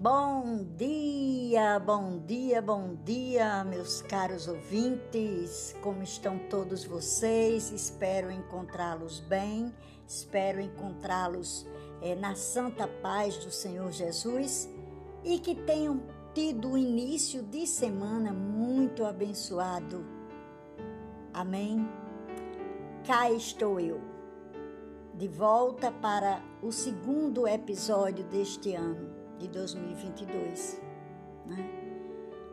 Bom dia, bom dia, bom dia, meus caros ouvintes. Como estão todos vocês? Espero encontrá-los bem, espero encontrá-los é, na santa paz do Senhor Jesus e que tenham tido um início de semana muito abençoado. Amém? Cá estou eu, de volta para o segundo episódio deste ano de 2022. Né?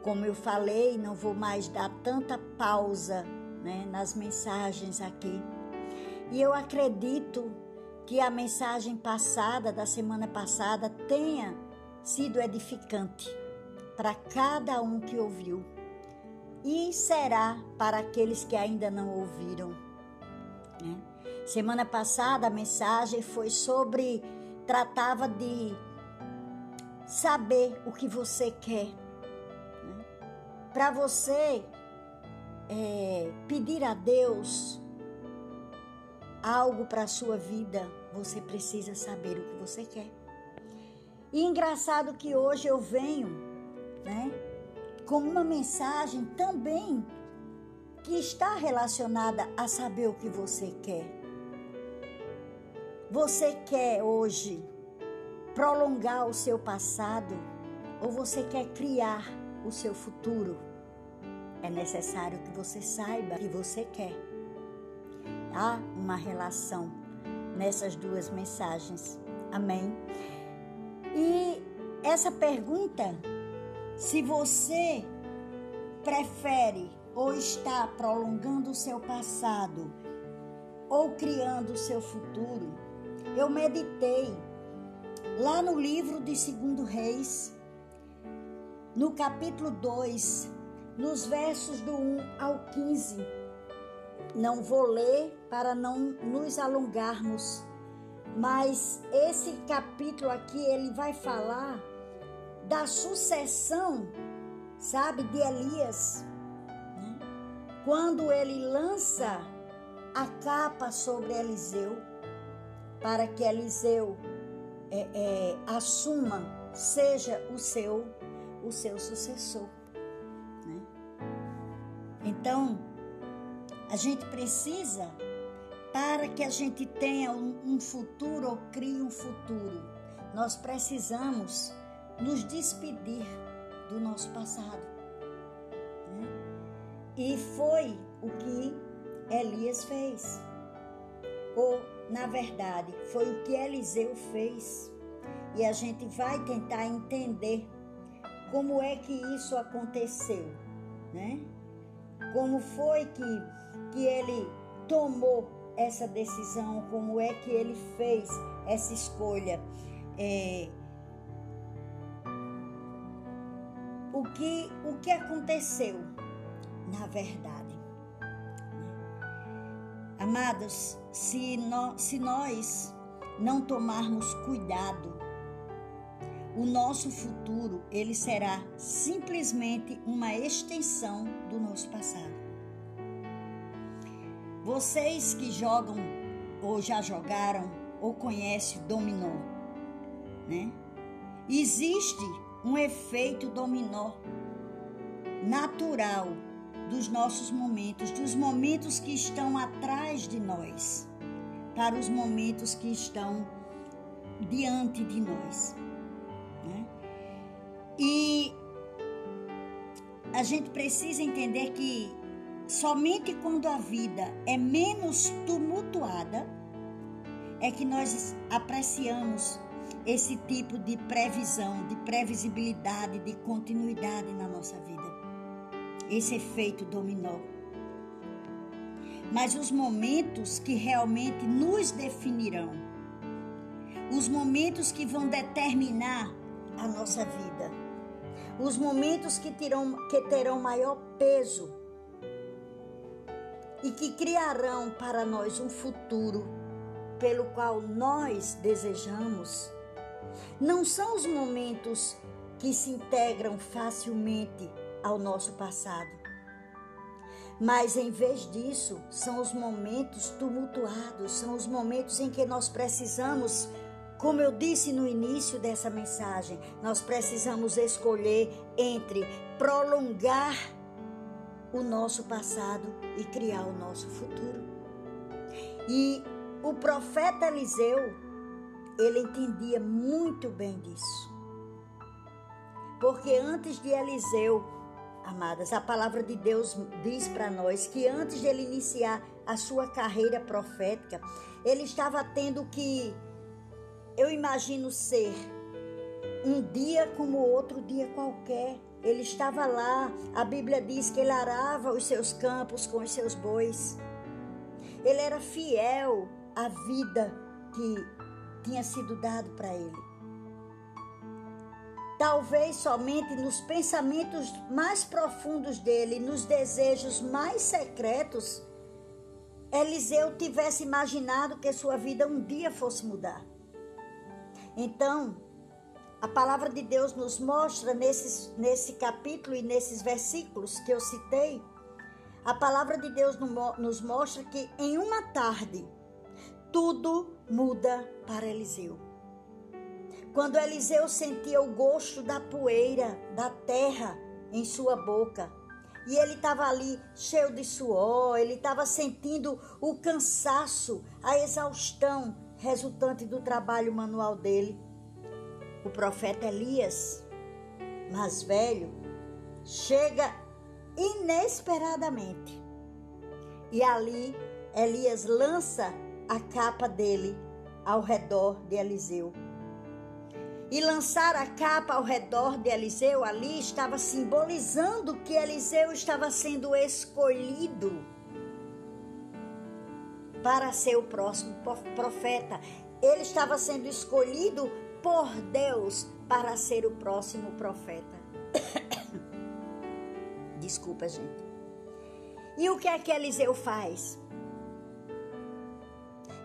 Como eu falei, não vou mais dar tanta pausa né, nas mensagens aqui. E eu acredito que a mensagem passada, da semana passada, tenha sido edificante para cada um que ouviu e será para aqueles que ainda não ouviram. Né? Semana passada a mensagem foi sobre tratava de saber o que você quer. Né? Para você é, pedir a Deus algo para a sua vida, você precisa saber o que você quer. E engraçado que hoje eu venho, né, com uma mensagem também que está relacionada a saber o que você quer. Você quer hoje prolongar o seu passado ou você quer criar o seu futuro, é necessário que você saiba que você quer. Há uma relação nessas duas mensagens. Amém? E essa pergunta, se você prefere ou está prolongando o seu passado ou criando o seu futuro, eu meditei Lá no livro de Segundo Reis, no capítulo 2, nos versos do 1 ao 15. Não vou ler para não nos alongarmos, mas esse capítulo aqui ele vai falar da sucessão, sabe, de Elias. Né? Quando ele lança a capa sobre Eliseu, para que Eliseu é, é, assuma, seja o seu, o seu sucessor. Né? Então, a gente precisa, para que a gente tenha um, um futuro ou crie um futuro, nós precisamos nos despedir do nosso passado. Né? E foi o que Elias fez. Ou na verdade, foi o que Eliseu fez. E a gente vai tentar entender como é que isso aconteceu, né? Como foi que, que ele tomou essa decisão, como é que ele fez essa escolha. É, o, que, o que aconteceu, na verdade? Amados, se, no, se nós não tomarmos cuidado, o nosso futuro ele será simplesmente uma extensão do nosso passado. Vocês que jogam ou já jogaram ou conhecem dominó, né? Existe um efeito dominó natural dos nossos momentos, dos momentos que estão atrás de nós, para os momentos que estão diante de nós. Né? E a gente precisa entender que somente quando a vida é menos tumultuada é que nós apreciamos esse tipo de previsão, de previsibilidade, de continuidade na nossa vida esse efeito dominó. Mas os momentos que realmente nos definirão, os momentos que vão determinar a nossa vida, os momentos que terão, que terão maior peso. E que criarão para nós um futuro pelo qual nós desejamos, não são os momentos que se integram facilmente ao nosso passado. Mas em vez disso, são os momentos tumultuados, são os momentos em que nós precisamos Como eu disse no início dessa mensagem, nós precisamos escolher entre prolongar o nosso passado e criar o nosso futuro. E o profeta Eliseu, ele entendia muito bem disso. Porque antes de Eliseu, amadas, a palavra de Deus diz para nós que antes de ele iniciar a sua carreira profética, ele estava tendo que, eu imagino ser, um dia como outro dia qualquer. Ele estava lá, a Bíblia diz que ele arava os seus campos com os seus bois. Ele era fiel à vida que tinha sido dado para ele. Talvez somente nos pensamentos mais profundos dele, nos desejos mais secretos, Eliseu tivesse imaginado que sua vida um dia fosse mudar. Então, a palavra de Deus nos mostra nesse, nesse capítulo e nesses versículos que eu citei, a palavra de Deus nos mostra que em uma tarde tudo muda para Eliseu. Quando Eliseu sentia o gosto da poeira, da terra em sua boca, e ele estava ali cheio de suor, ele estava sentindo o cansaço, a exaustão resultante do trabalho manual dele. O profeta Elias, mais velho, chega inesperadamente. E ali Elias lança a capa dele ao redor de Eliseu e lançar a capa ao redor de Eliseu ali estava simbolizando que Eliseu estava sendo escolhido para ser o próximo profeta. Ele estava sendo escolhido por Deus para ser o próximo profeta. Desculpa, gente. E o que é que Eliseu faz?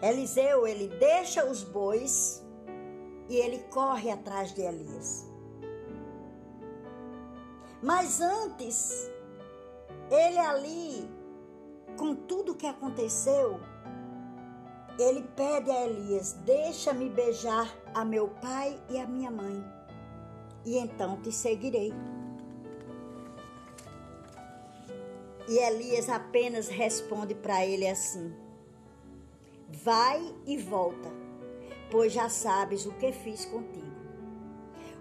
Eliseu, ele deixa os bois e ele corre atrás de Elias. Mas antes, ele ali, com tudo que aconteceu, ele pede a Elias: Deixa-me beijar a meu pai e a minha mãe, e então te seguirei. E Elias apenas responde para ele assim: Vai e volta pois já sabes o que fiz contigo.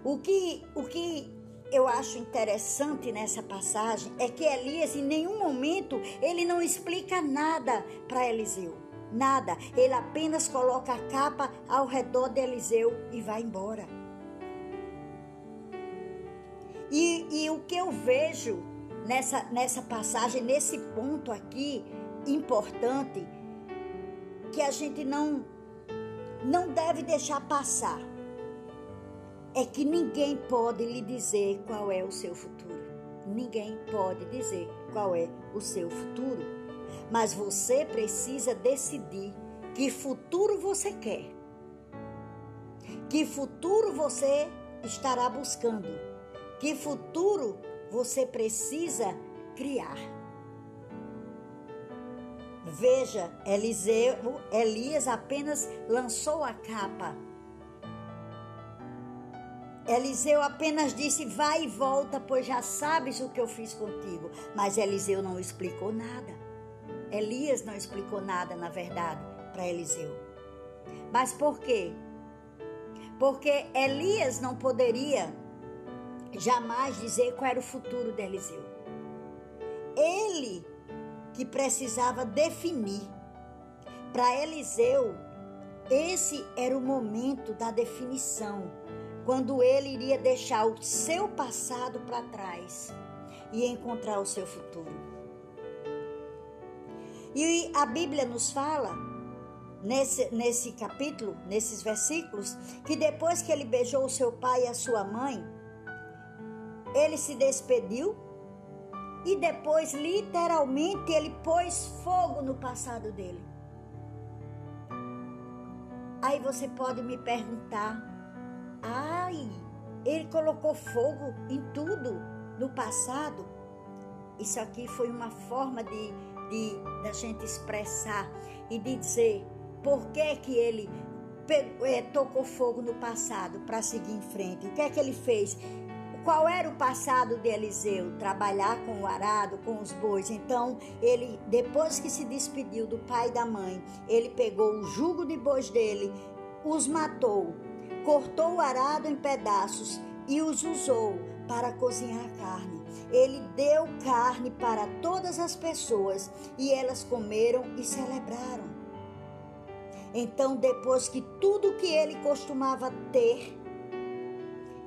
O que, o que eu acho interessante nessa passagem é que Elias, em nenhum momento, ele não explica nada para Eliseu. Nada. Ele apenas coloca a capa ao redor de Eliseu e vai embora. E, e o que eu vejo nessa, nessa passagem, nesse ponto aqui importante, que a gente não não deve deixar passar é que ninguém pode lhe dizer qual é o seu futuro. Ninguém pode dizer qual é o seu futuro. Mas você precisa decidir que futuro você quer. Que futuro você estará buscando. Que futuro você precisa criar. Veja, Eliseu, Elias apenas lançou a capa. Eliseu apenas disse: Vai e volta, pois já sabes o que eu fiz contigo. Mas Eliseu não explicou nada. Elias não explicou nada, na verdade, para Eliseu. Mas por quê? Porque Elias não poderia jamais dizer qual era o futuro de Eliseu. Ele que precisava definir. Para Eliseu, esse era o momento da definição, quando ele iria deixar o seu passado para trás e encontrar o seu futuro. E a Bíblia nos fala, nesse, nesse capítulo, nesses versículos, que depois que ele beijou o seu pai e a sua mãe, ele se despediu e depois, literalmente, ele pôs fogo no passado dele. Aí você pode me perguntar: ai, ele colocou fogo em tudo no passado? Isso aqui foi uma forma de, de da gente expressar e de dizer por que que ele é, tocou fogo no passado para seguir em frente. O que é que ele fez? Qual era o passado de Eliseu? Trabalhar com o arado, com os bois. Então, ele, depois que se despediu do pai e da mãe, ele pegou o jugo de bois dele, os matou, cortou o arado em pedaços e os usou para cozinhar carne. Ele deu carne para todas as pessoas e elas comeram e celebraram. Então, depois que tudo que ele costumava ter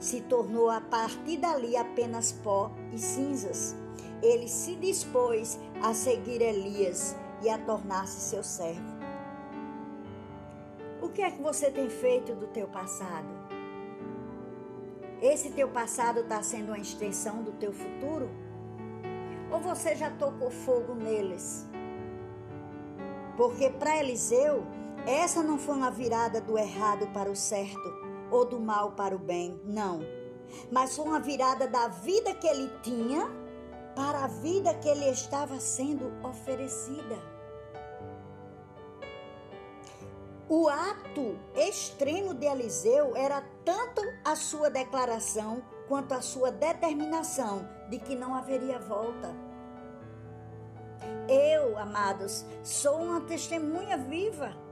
se tornou a partir dali apenas pó e cinzas, ele se dispôs a seguir Elias e a tornar-se seu servo. O que é que você tem feito do teu passado? Esse teu passado está sendo uma extensão do teu futuro? Ou você já tocou fogo neles? Porque para Eliseu, essa não foi uma virada do errado para o certo ou do mal para o bem, não. Mas foi uma virada da vida que ele tinha para a vida que ele estava sendo oferecida. O ato extremo de Eliseu era tanto a sua declaração quanto a sua determinação de que não haveria volta. Eu, amados, sou uma testemunha viva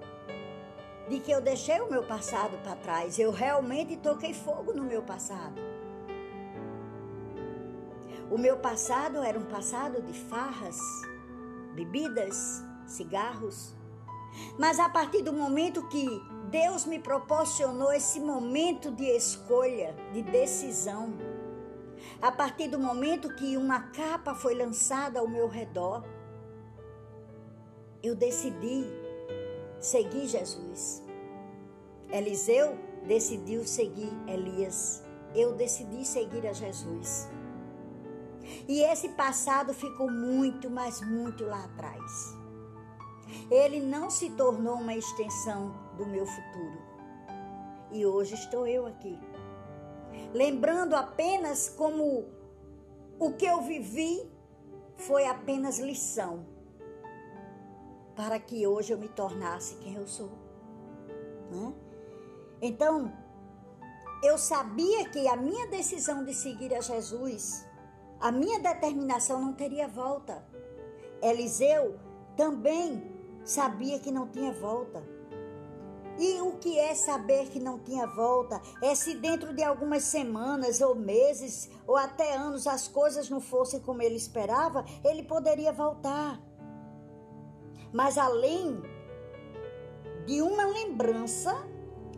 de que eu deixei o meu passado para trás. Eu realmente toquei fogo no meu passado. O meu passado era um passado de farras, bebidas, cigarros. Mas a partir do momento que Deus me proporcionou esse momento de escolha, de decisão, a partir do momento que uma capa foi lançada ao meu redor, eu decidi seguir Jesus. Eliseu decidiu seguir Elias. Eu decidi seguir a Jesus. E esse passado ficou muito, mas muito lá atrás. Ele não se tornou uma extensão do meu futuro. E hoje estou eu aqui. Lembrando apenas como o que eu vivi foi apenas lição para que hoje eu me tornasse quem eu sou. Né? Então, eu sabia que a minha decisão de seguir a Jesus, a minha determinação não teria volta. Eliseu também sabia que não tinha volta. E o que é saber que não tinha volta? É se dentro de algumas semanas ou meses ou até anos as coisas não fossem como ele esperava, ele poderia voltar. Mas além de uma lembrança,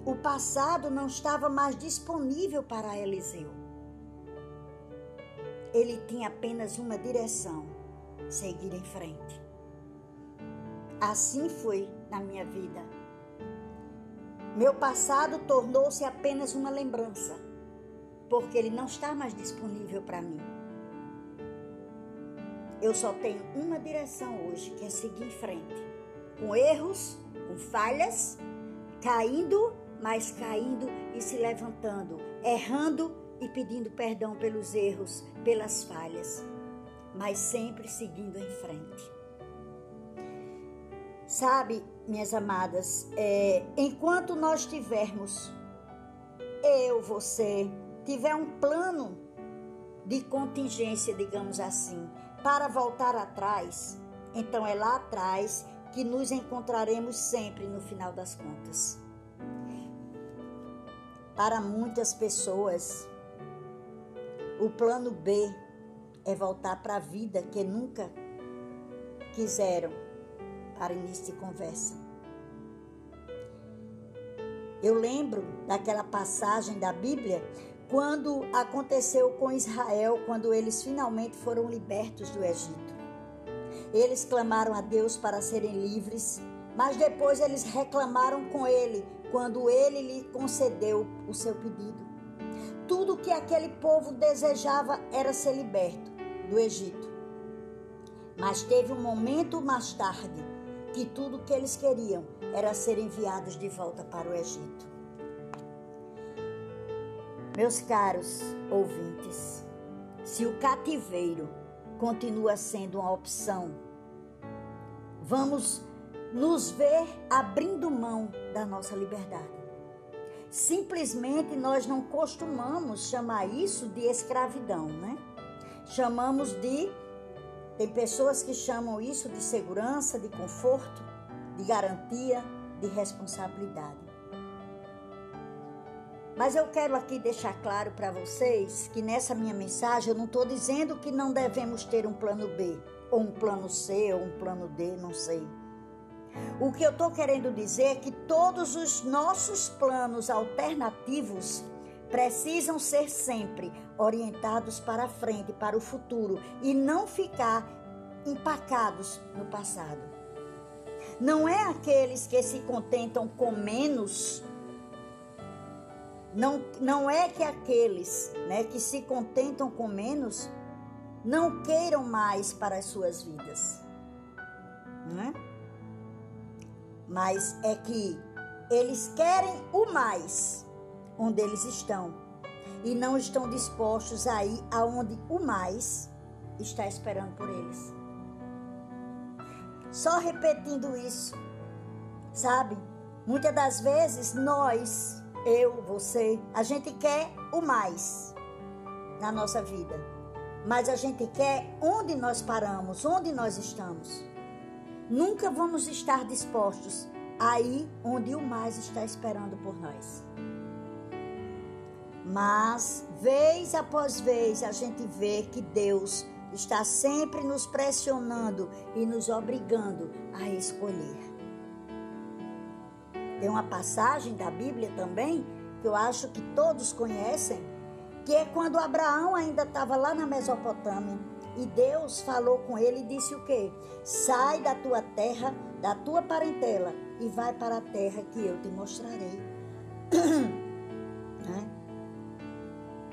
o passado não estava mais disponível para Eliseu. Ele tinha apenas uma direção: seguir em frente. Assim foi na minha vida. Meu passado tornou-se apenas uma lembrança, porque ele não está mais disponível para mim. Eu só tenho uma direção hoje, que é seguir em frente. Com erros, com falhas, caindo, mas caindo e se levantando, errando e pedindo perdão pelos erros, pelas falhas, mas sempre seguindo em frente. Sabe, minhas amadas, é, enquanto nós tivermos, eu, você, tiver um plano de contingência, digamos assim, para voltar atrás, então é lá atrás que nos encontraremos sempre no final das contas. Para muitas pessoas, o plano B é voltar para a vida que nunca quiseram para início de conversa. Eu lembro daquela passagem da Bíblia quando aconteceu com Israel, quando eles finalmente foram libertos do Egito. Eles clamaram a Deus para serem livres, mas depois eles reclamaram com ele quando ele lhe concedeu o seu pedido. Tudo que aquele povo desejava era ser liberto do Egito. Mas teve um momento mais tarde que tudo que eles queriam era ser enviados de volta para o Egito. Meus caros ouvintes, se o cativeiro continua sendo uma opção, vamos nos ver abrindo mão da nossa liberdade. simplesmente nós não costumamos chamar isso de escravidão, né? Chamamos de tem pessoas que chamam isso de segurança, de conforto, de garantia, de responsabilidade. Mas eu quero aqui deixar claro para vocês que nessa minha mensagem eu não estou dizendo que não devemos ter um plano B, ou um plano C, ou um plano D, não sei. O que eu estou querendo dizer é que todos os nossos planos alternativos precisam ser sempre orientados para frente, para o futuro e não ficar empacados no passado. Não é aqueles que se contentam com menos, não, não é que aqueles né, que se contentam com menos não queiram mais para as suas vidas. Não é? Mas é que eles querem o mais onde eles estão e não estão dispostos a ir aonde o mais está esperando por eles. Só repetindo isso, sabe? Muitas das vezes nós, eu, você, a gente quer o mais na nossa vida, mas a gente quer onde nós paramos, onde nós estamos. Nunca vamos estar dispostos a ir onde o mais está esperando por nós. Mas, vez após vez, a gente vê que Deus está sempre nos pressionando e nos obrigando a escolher. Tem uma passagem da Bíblia também que eu acho que todos conhecem, que é quando Abraão ainda estava lá na Mesopotâmia e Deus falou com ele e disse o quê? Sai da tua terra, da tua parentela e vai para a terra que eu te mostrarei. né?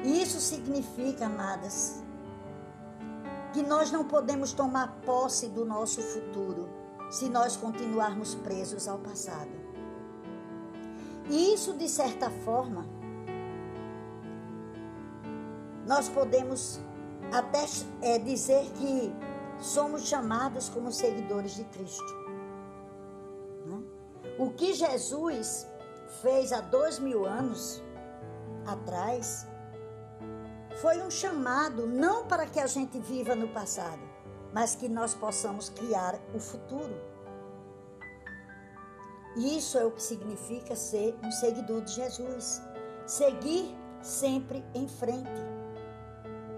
Isso significa, amadas, que nós não podemos tomar posse do nosso futuro se nós continuarmos presos ao passado. E isso, de certa forma, nós podemos até é, dizer que somos chamados como seguidores de Cristo. Né? O que Jesus fez há dois mil anos atrás foi um chamado não para que a gente viva no passado, mas que nós possamos criar o futuro. Isso é o que significa ser um seguidor de Jesus. Seguir sempre em frente.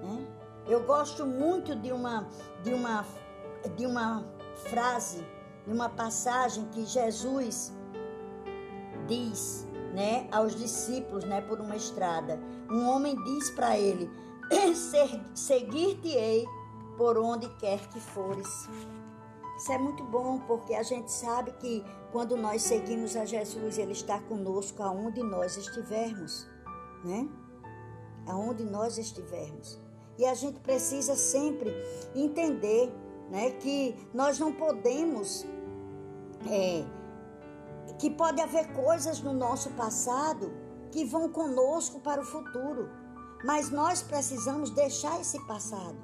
Né? Eu gosto muito de uma, de uma, de uma frase, de uma passagem que Jesus diz né, aos discípulos, né, por uma estrada. Um homem diz para ele: Seguir-te-ei por onde quer que fores. Isso é muito bom, porque a gente sabe que quando nós seguimos a Jesus, Ele está conosco aonde nós estivermos, né? Aonde nós estivermos. E a gente precisa sempre entender, né, que nós não podemos é, que pode haver coisas no nosso passado que vão conosco para o futuro, mas nós precisamos deixar esse passado,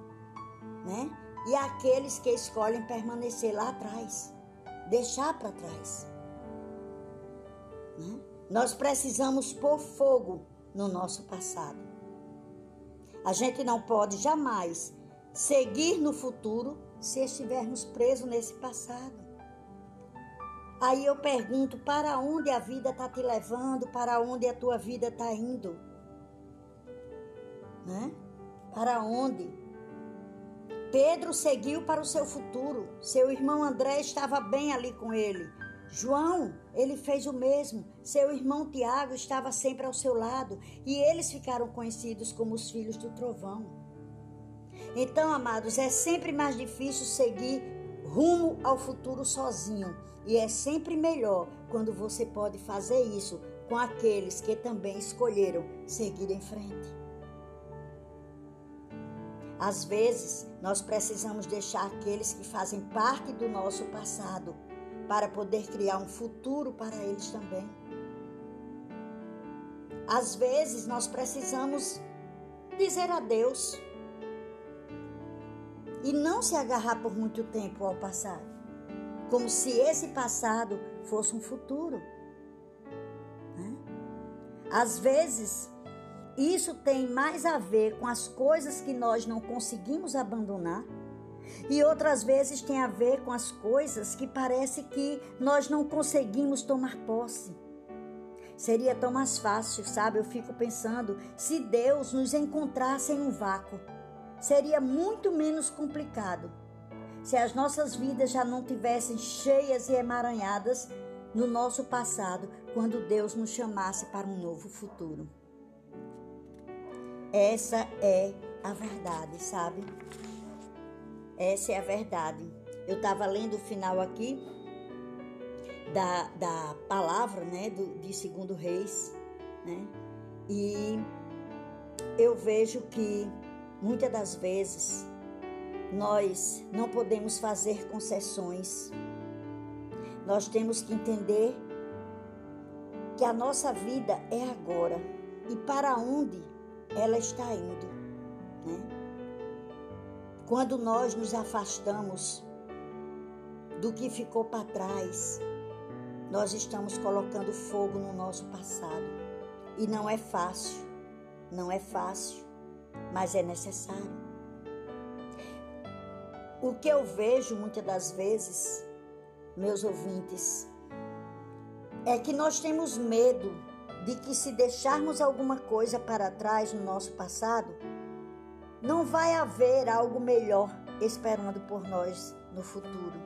né? E aqueles que escolhem permanecer lá atrás, deixar para trás. Né? Nós precisamos pôr fogo no nosso passado. A gente não pode jamais seguir no futuro se estivermos presos nesse passado. Aí eu pergunto: para onde a vida está te levando? Para onde a tua vida está indo? Né? Para onde? Pedro seguiu para o seu futuro. Seu irmão André estava bem ali com ele. João, ele fez o mesmo. Seu irmão Tiago estava sempre ao seu lado. E eles ficaram conhecidos como os filhos do trovão. Então, amados, é sempre mais difícil seguir rumo ao futuro sozinho e é sempre melhor quando você pode fazer isso com aqueles que também escolheram seguir em frente. Às vezes, nós precisamos deixar aqueles que fazem parte do nosso passado para poder criar um futuro para eles também. Às vezes, nós precisamos dizer adeus e não se agarrar por muito tempo ao passado como se esse passado fosse um futuro. Né? Às vezes, isso tem mais a ver com as coisas que nós não conseguimos abandonar e outras vezes tem a ver com as coisas que parece que nós não conseguimos tomar posse. Seria tão mais fácil, sabe? Eu fico pensando, se Deus nos encontrasse em um vácuo, seria muito menos complicado. Se as nossas vidas já não tivessem cheias e emaranhadas no nosso passado, quando Deus nos chamasse para um novo futuro. Essa é a verdade, sabe? Essa é a verdade. Eu estava lendo o final aqui da, da palavra, né, do, de Segundo Reis, né? E eu vejo que muitas das vezes nós não podemos fazer concessões. Nós temos que entender que a nossa vida é agora e para onde ela está indo, né? Quando nós nos afastamos do que ficou para trás, nós estamos colocando fogo no nosso passado. E não é fácil, não é fácil, mas é necessário. O que eu vejo muitas das vezes, meus ouvintes, é que nós temos medo de que se deixarmos alguma coisa para trás no nosso passado, não vai haver algo melhor esperando por nós no futuro.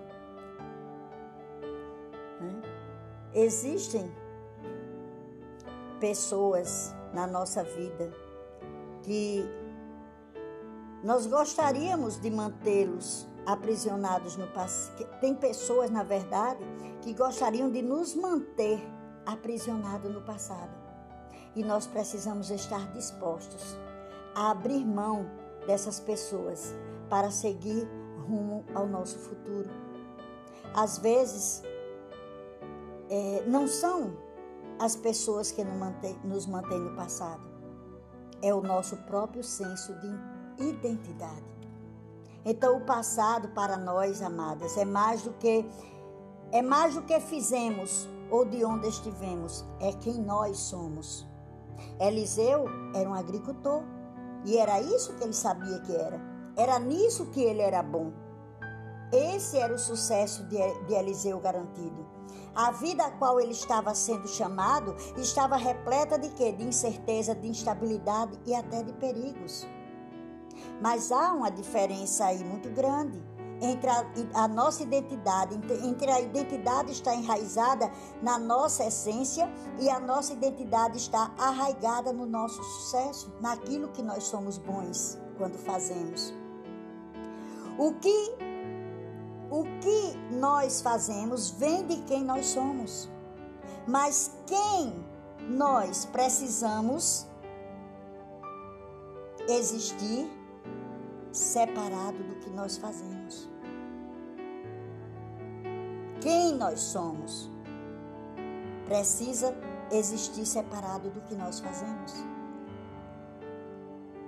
Né? Existem pessoas na nossa vida que nós gostaríamos de mantê-los aprisionados no passado. Tem pessoas, na verdade, que gostariam de nos manter aprisionados no passado. E nós precisamos estar dispostos a abrir mão dessas pessoas para seguir rumo ao nosso futuro. Às vezes, é, não são as pessoas que nos mantêm no passado, é o nosso próprio senso de identidade. Então, o passado para nós, amadas, é mais do que é mais do que fizemos ou de onde estivemos, é quem nós somos. Eliseu era um agricultor e era isso que ele sabia que era. Era nisso que ele era bom. Esse era o sucesso de, Eliseu garantido. A vida a qual ele estava sendo chamado estava repleta de quê? De incerteza, de instabilidade e até de perigos. Mas há uma diferença aí muito grande entre a, a, nossa identidade, entre a identidade está enraizada na nossa essência e a nossa identidade está arraigada no nosso sucesso, naquilo que nós somos bons quando fazemos. O que o que nós fazemos vem de quem nós somos. Mas quem nós precisamos existir separado do que nós fazemos quem nós somos, precisa existir separado do que nós fazemos.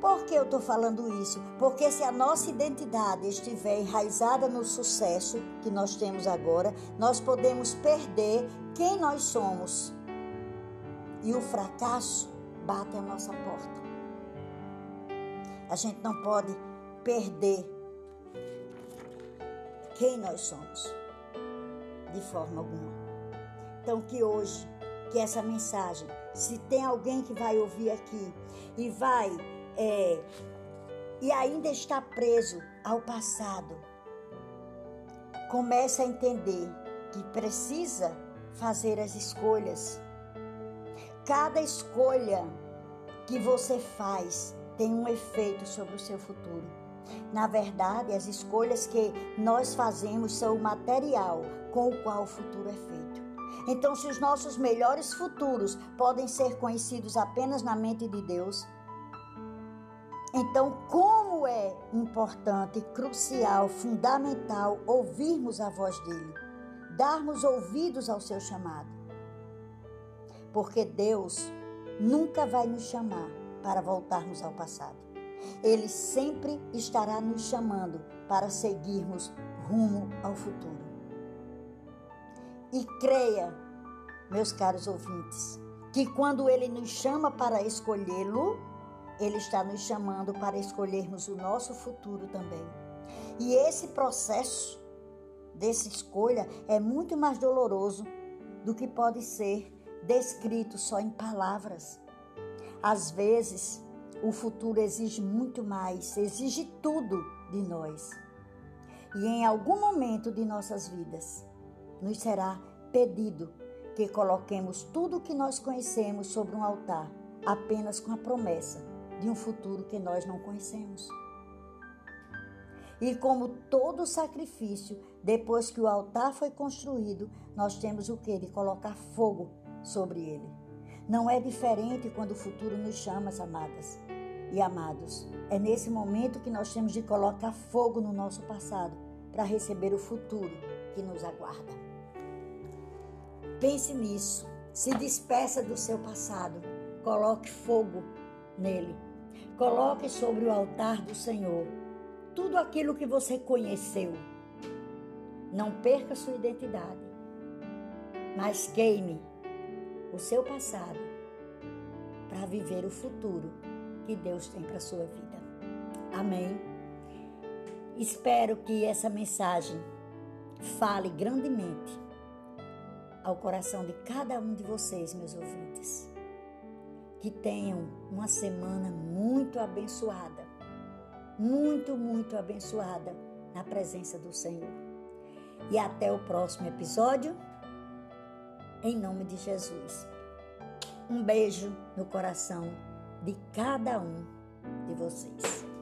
Por que eu estou falando isso? Porque se a nossa identidade estiver enraizada no sucesso que nós temos agora, nós podemos perder quem nós somos. E o fracasso bate a nossa porta. A gente não pode perder quem nós somos de forma alguma. Então, que hoje, que essa mensagem, se tem alguém que vai ouvir aqui e vai é, e ainda está preso ao passado, comece a entender que precisa fazer as escolhas. Cada escolha que você faz tem um efeito sobre o seu futuro. Na verdade, as escolhas que nós fazemos são o material com o qual o futuro é feito. Então, se os nossos melhores futuros podem ser conhecidos apenas na mente de Deus, então como é importante, crucial, fundamental ouvirmos a voz dele, darmos ouvidos ao seu chamado. Porque Deus nunca vai nos chamar para voltarmos ao passado. Ele sempre estará nos chamando para seguirmos rumo ao futuro. E creia, meus caros ouvintes, que quando ele nos chama para escolhê-lo, ele está nos chamando para escolhermos o nosso futuro também. E esse processo dessa escolha é muito mais doloroso do que pode ser descrito só em palavras. Às vezes, o futuro exige muito mais, exige tudo de nós. E em algum momento de nossas vidas, nos será pedido que coloquemos tudo o que nós conhecemos sobre um altar, apenas com a promessa de um futuro que nós não conhecemos. E como todo sacrifício, depois que o altar foi construído, nós temos o que? De colocar fogo sobre ele. Não é diferente quando o futuro nos chama, amadas e amados. É nesse momento que nós temos de colocar fogo no nosso passado para receber o futuro que nos aguarda. Pense nisso. Se despeça do seu passado. Coloque fogo nele. Coloque sobre o altar do Senhor tudo aquilo que você conheceu. Não perca sua identidade, mas queime o seu passado para viver o futuro que Deus tem para sua vida. Amém. Espero que essa mensagem fale grandemente ao coração de cada um de vocês, meus ouvintes. Que tenham uma semana muito abençoada muito, muito abençoada na presença do Senhor. E até o próximo episódio, em nome de Jesus. Um beijo no coração de cada um de vocês.